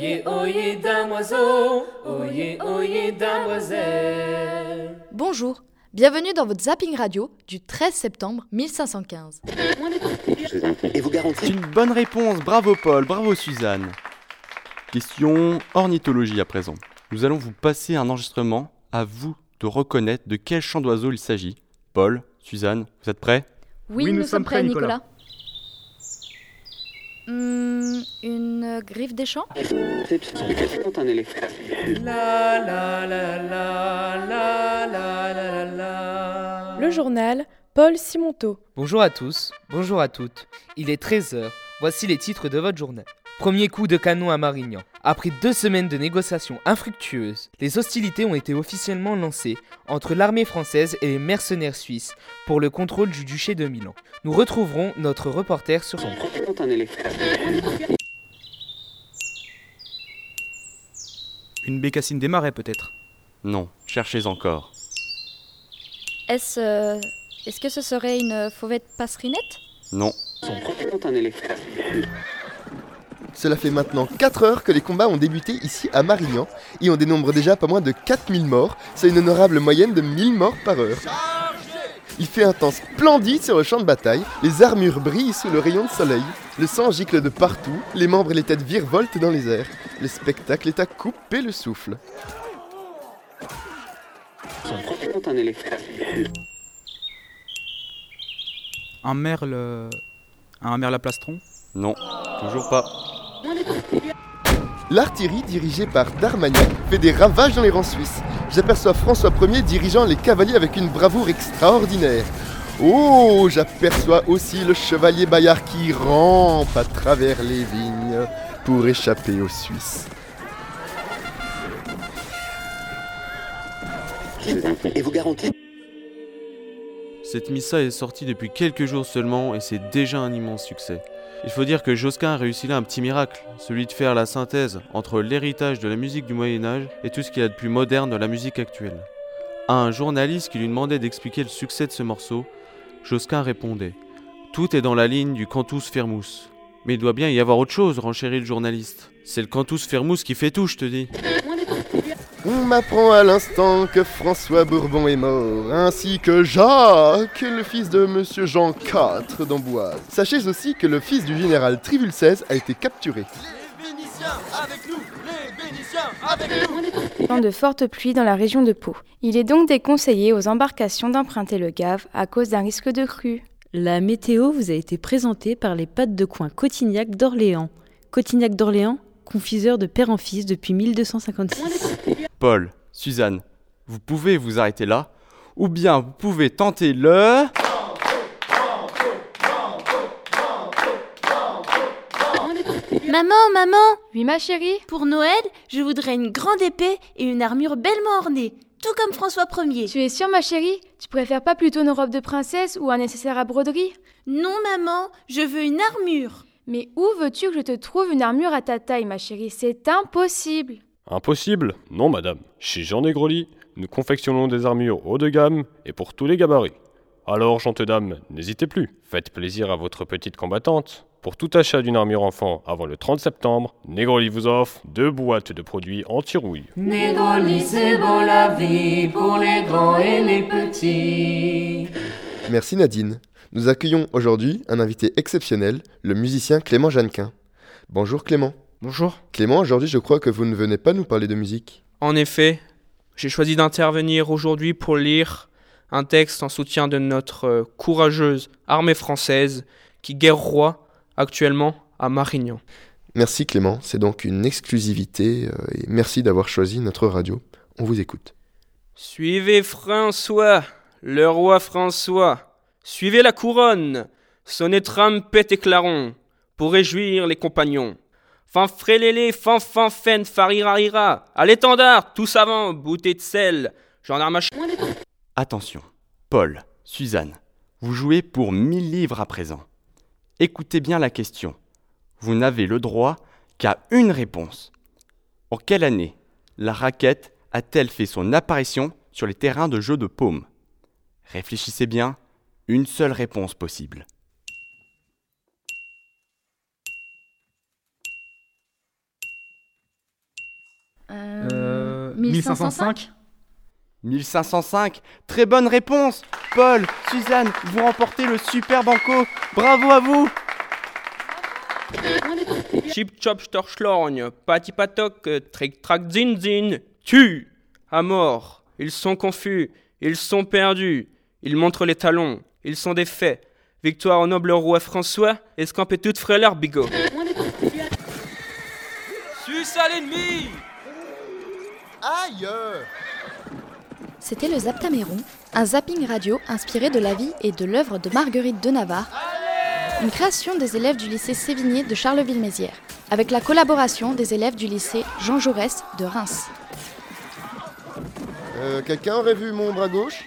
Oyez, oyez, damoiseau, oyez, oyez, damoiselle. Bonjour, bienvenue dans votre zapping radio du 13 septembre 1515. Et vous garantis Une bonne réponse, bravo Paul, bravo Suzanne. Question ornithologie à présent. Nous allons vous passer un enregistrement, à vous de reconnaître de quel chant d'oiseau il s'agit. Paul, Suzanne, vous êtes prêts? Oui, nous, sommes prêts, Nicolas. Hmm, une euh, Griff Deschamps. Le journal Paul Simonto. Bonjour à tous, bonjour à toutes. Il est 13h, voici les titres de votre journal. Premier coup de canon à Marignan. Après deux semaines de négociations infructueuses, les hostilités ont été officiellement lancées entre l'armée française et les mercenaires suisses pour le contrôle du duché de Milan. Nous retrouverons notre reporter sur son. Une bécassine des marais peut-être? Non, cherchez encore. Est-ce euh, est-ce que ce serait une fauvette passerinette Non, C'est un éléphant. Cela fait maintenant 4 heures que les combats ont débuté ici à Marignan et on dénombre déjà pas moins de 4000 morts, c'est une honorable moyenne de 1000 morts par heure. Il fait un temps splendide sur le champ de bataille, les armures brillent sous le rayon de soleil, le sang gicle de partout, les membres et les têtes virevoltent dans les airs. Le spectacle est à couper le souffle. Un merle. Un merle à plastron? Non, toujours pas. L'artillerie dirigée par Darmagnac fait des ravages dans les rangs suisses. J'aperçois François Ier dirigeant les cavaliers avec une bravoure extraordinaire. Oh, j'aperçois aussi le chevalier Bayard qui rampe à travers les vignes pour échapper aux Suisses. Et vous garantis Cette missa est sortie depuis quelques jours seulement et c'est déjà un immense succès. Il faut dire que Josquin a réussi là un petit miracle, celui de faire la synthèse entre l'héritage de la musique du Moyen Âge et tout ce qu'il y a de plus moderne dans la musique actuelle. À un journaliste qui lui demandait d'expliquer le succès de ce morceau, Josquin répondait Tout est dans la ligne du cantus firmus. Mais il doit bien y avoir autre chose, renchérit le journaliste. C'est le cantus firmus qui fait tout, je te dis. On m'apprend à l'instant que François Bourbon est mort, ainsi que Jacques, le fils de Monsieur Jean IV d'Amboise. Sachez aussi que le fils du général Trivul XVI a été capturé. Temps de fortes pluies dans la région de Pau. Il est donc déconseillé aux embarcations d'emprunter le Gave à cause d'un risque de crue. La météo vous a été présentée par les pâtes de coin Cotignac d'Orléans. Cotignac d'Orléans, confiseur de père en fils depuis 1256. Paul, Suzanne, vous pouvez vous arrêter là, ou bien vous pouvez tenter le... Maman, maman, Oui, ma chérie pour Noël, je voudrais une grande épée et une armure bellement ornée, tout comme François Ier. Tu es sûre, ma chérie? Tu préfères pas plutôt une robe de princesse ou un nécessaire à broderie? Non, maman, je veux une armure. Mais où veux-tu que je te trouve une armure à ta taille, ma chérie? C'est impossible Impossible? Non, madame. Chez Jean Negroli, nous confectionnons des armures haut de gamme et pour tous les gabarits. Alors, gentes dames, n'hésitez plus. Faites plaisir à votre petite combattante. Pour tout achat d'une armure enfant avant le 30 septembre, Negroli vous offre deux boîtes de produits anti-rouille. C'est beau la vie pour les grands et les petits. Merci Nadine. Nous accueillons aujourd'hui un invité exceptionnel, le musicien Clément Jeannequin. Bonjour Clément. Bonjour. Clément, aujourd'hui je crois que vous ne venez pas nous parler de musique. En effet, j'ai choisi d'intervenir aujourd'hui pour lire un texte en soutien de notre euh, courageuse armée française qui guerroie actuellement à Marignan. Merci Clément, c'est donc une exclusivité euh, et merci d'avoir choisi notre radio. On vous écoute. Suivez François, le roi François. Suivez la couronne. Sonnez trompette et claron pour réjouir les compagnons. Fanfrélélé, fanfan, fen, farirarira. À l'étendard, tous avant, bouteille de sel. Gendarme à ch- Attention, Paul, Suzanne, vous jouez pour 1000 livres à présent. Écoutez bien la question. Vous n'avez le droit qu'à une réponse. En quelle année la raquette a-t-elle fait son apparition sur les terrains de jeu de paume? Réfléchissez bien, une seule réponse possible. Euh, 1505 1505 Très bonne réponse. Paul, Suzanne, vous remportez le super banco. Bravo à vous. Chip chop storchlorgne, pati patok, trick track zin zin, tu À mort. Ils sont confus, ils sont perdus, ils montrent les talons, ils sont des faits. Victoire au noble roi François, escampez toute frêleur bigot. Suce à l'ennemi Aïe C'était le Zaptaméron, un zapping radio inspiré de la vie et de l'œuvre de Marguerite de Navarre, une création des élèves du lycée Sévigné de Charleville-Mézières, avec la collaboration des élèves du lycée Jean Jaurès de Reims. Euh, Quelqu'un aurait vu mon bras gauche?